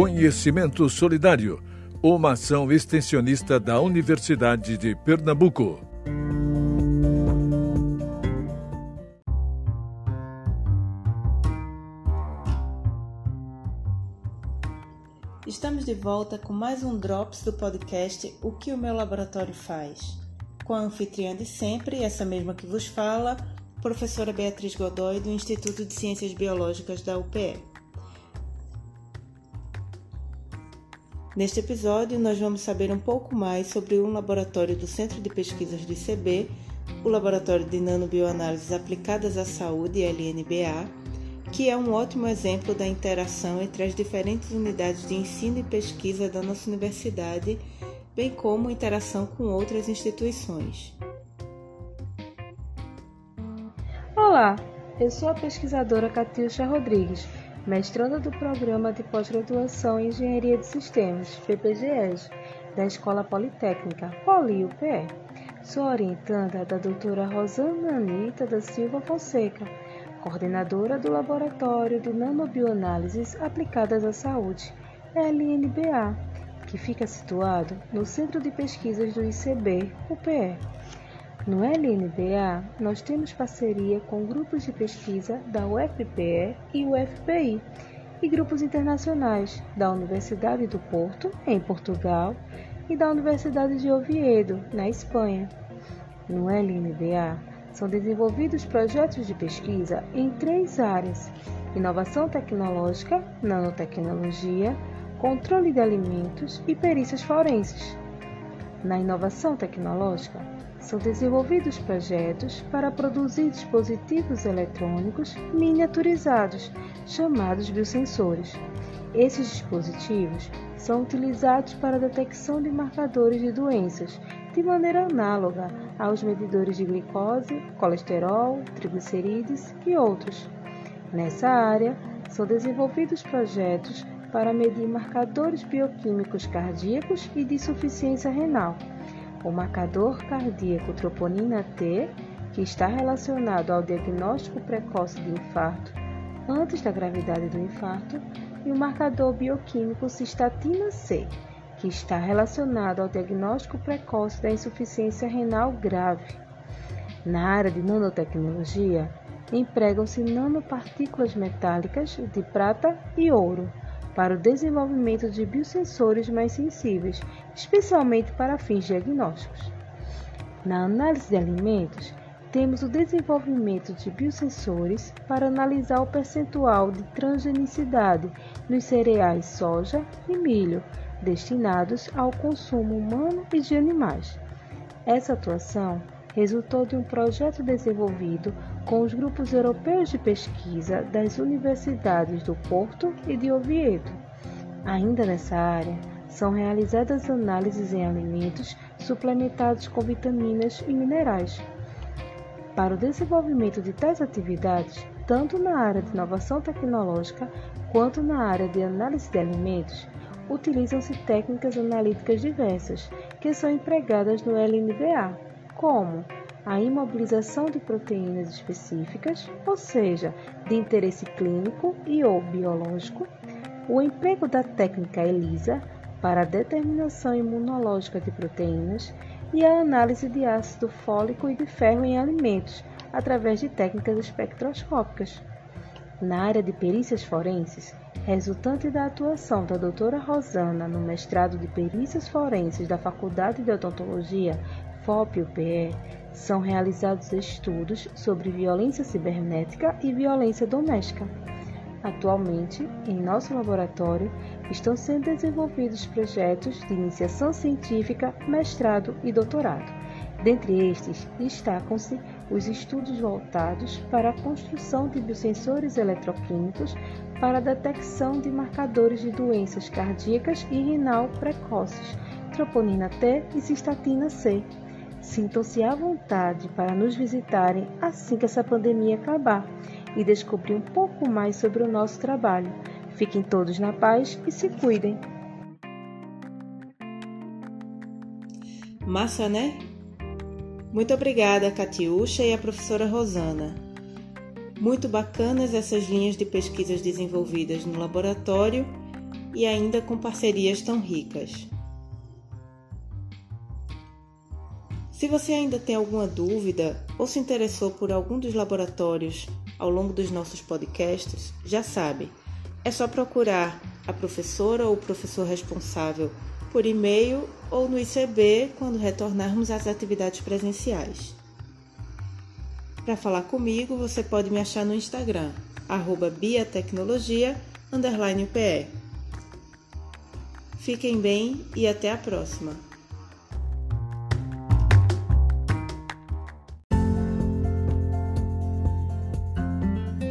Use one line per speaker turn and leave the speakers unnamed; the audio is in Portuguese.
Conhecimento Solidário, uma ação extensionista da Universidade de Pernambuco.
Estamos de volta com mais um Drops do podcast O que o meu laboratório faz. Com a anfitriã de sempre, essa mesma que vos fala, professora Beatriz Godoy, do Instituto de Ciências Biológicas da UPE. Neste episódio, nós vamos saber um pouco mais sobre um laboratório do Centro de Pesquisas do ICB, o Laboratório de Nanobioanálises Aplicadas à Saúde, LNBA, que é um ótimo exemplo da interação entre as diferentes unidades de ensino e pesquisa da nossa universidade, bem como interação com outras instituições.
Olá, eu sou a pesquisadora Catiuxa Rodrigues mestranda do Programa de Pós-Graduação em Engenharia de Sistemas, PPGES, da Escola Politécnica, Poli-UPE. Sou orientanda da doutora Rosana Anita da Silva Fonseca, coordenadora do Laboratório de Nanobioanálises Aplicadas à Saúde, LNBA, que fica situado no Centro de Pesquisas do ICB, UPE. No LNBA, nós temos parceria com grupos de pesquisa da UFPE e UFPI e grupos internacionais da Universidade do Porto, em Portugal, e da Universidade de Oviedo, na Espanha. No LNBA, são desenvolvidos projetos de pesquisa em três áreas: inovação tecnológica, nanotecnologia, controle de alimentos e perícias forenses. Na inovação tecnológica, são desenvolvidos projetos para produzir dispositivos eletrônicos miniaturizados, chamados biosensores. Esses dispositivos são utilizados para a detecção de marcadores de doenças, de maneira análoga aos medidores de glicose, colesterol, triglicerídeos e outros. Nessa área, são desenvolvidos projetos para medir marcadores bioquímicos cardíacos e de insuficiência renal o marcador cardíaco troponina T, que está relacionado ao diagnóstico precoce de infarto antes da gravidade do infarto, e o marcador bioquímico cistatina C, que está relacionado ao diagnóstico precoce da insuficiência renal grave. Na área de nanotecnologia, empregam-se nanopartículas metálicas de prata e ouro para o desenvolvimento de biosensores mais sensíveis, especialmente para fins diagnósticos. Na análise de alimentos, temos o desenvolvimento de biosensores para analisar o percentual de transgenicidade nos cereais soja e milho destinados ao consumo humano e de animais. Essa atuação resultou de um projeto desenvolvido com os grupos europeus de pesquisa das universidades do Porto e de Oviedo. Ainda nessa área, são realizadas análises em alimentos suplementados com vitaminas e minerais. Para o desenvolvimento de tais atividades, tanto na área de inovação tecnológica quanto na área de análise de alimentos, utilizam-se técnicas analíticas diversas que são empregadas no LNBA, como a imobilização de proteínas específicas, ou seja, de interesse clínico e ou biológico, o emprego da técnica ELISA para a determinação imunológica de proteínas e a análise de ácido fólico e de ferro em alimentos através de técnicas espectroscópicas. Na área de perícias forenses, resultante da atuação da doutora Rosana no mestrado de perícias forenses da Faculdade de Odontologia FOP-UPE, são realizados estudos sobre violência cibernética e violência doméstica. Atualmente, em nosso laboratório, estão sendo desenvolvidos projetos de iniciação científica, mestrado e doutorado. Dentre estes, destacam-se os estudos voltados para a construção de biosensores eletroquímicos para a detecção de marcadores de doenças cardíacas e renal precoces, troponina T e cistatina C, Sintam-se à vontade para nos visitarem assim que essa pandemia acabar e descobrir um pouco mais sobre o nosso trabalho. Fiquem todos na paz e se cuidem.
Massa, né? Muito obrigada, Catiúcha e a professora Rosana. Muito bacanas essas linhas de pesquisas desenvolvidas no laboratório e ainda com parcerias tão ricas. Se você ainda tem alguma dúvida ou se interessou por algum dos laboratórios ao longo dos nossos podcasts, já sabe, é só procurar a professora ou o professor responsável por e-mail ou no ICB quando retornarmos às atividades presenciais. Para falar comigo, você pode me achar no Instagram, arroba biatecnologia_pe. Fiquem bem e até a próxima!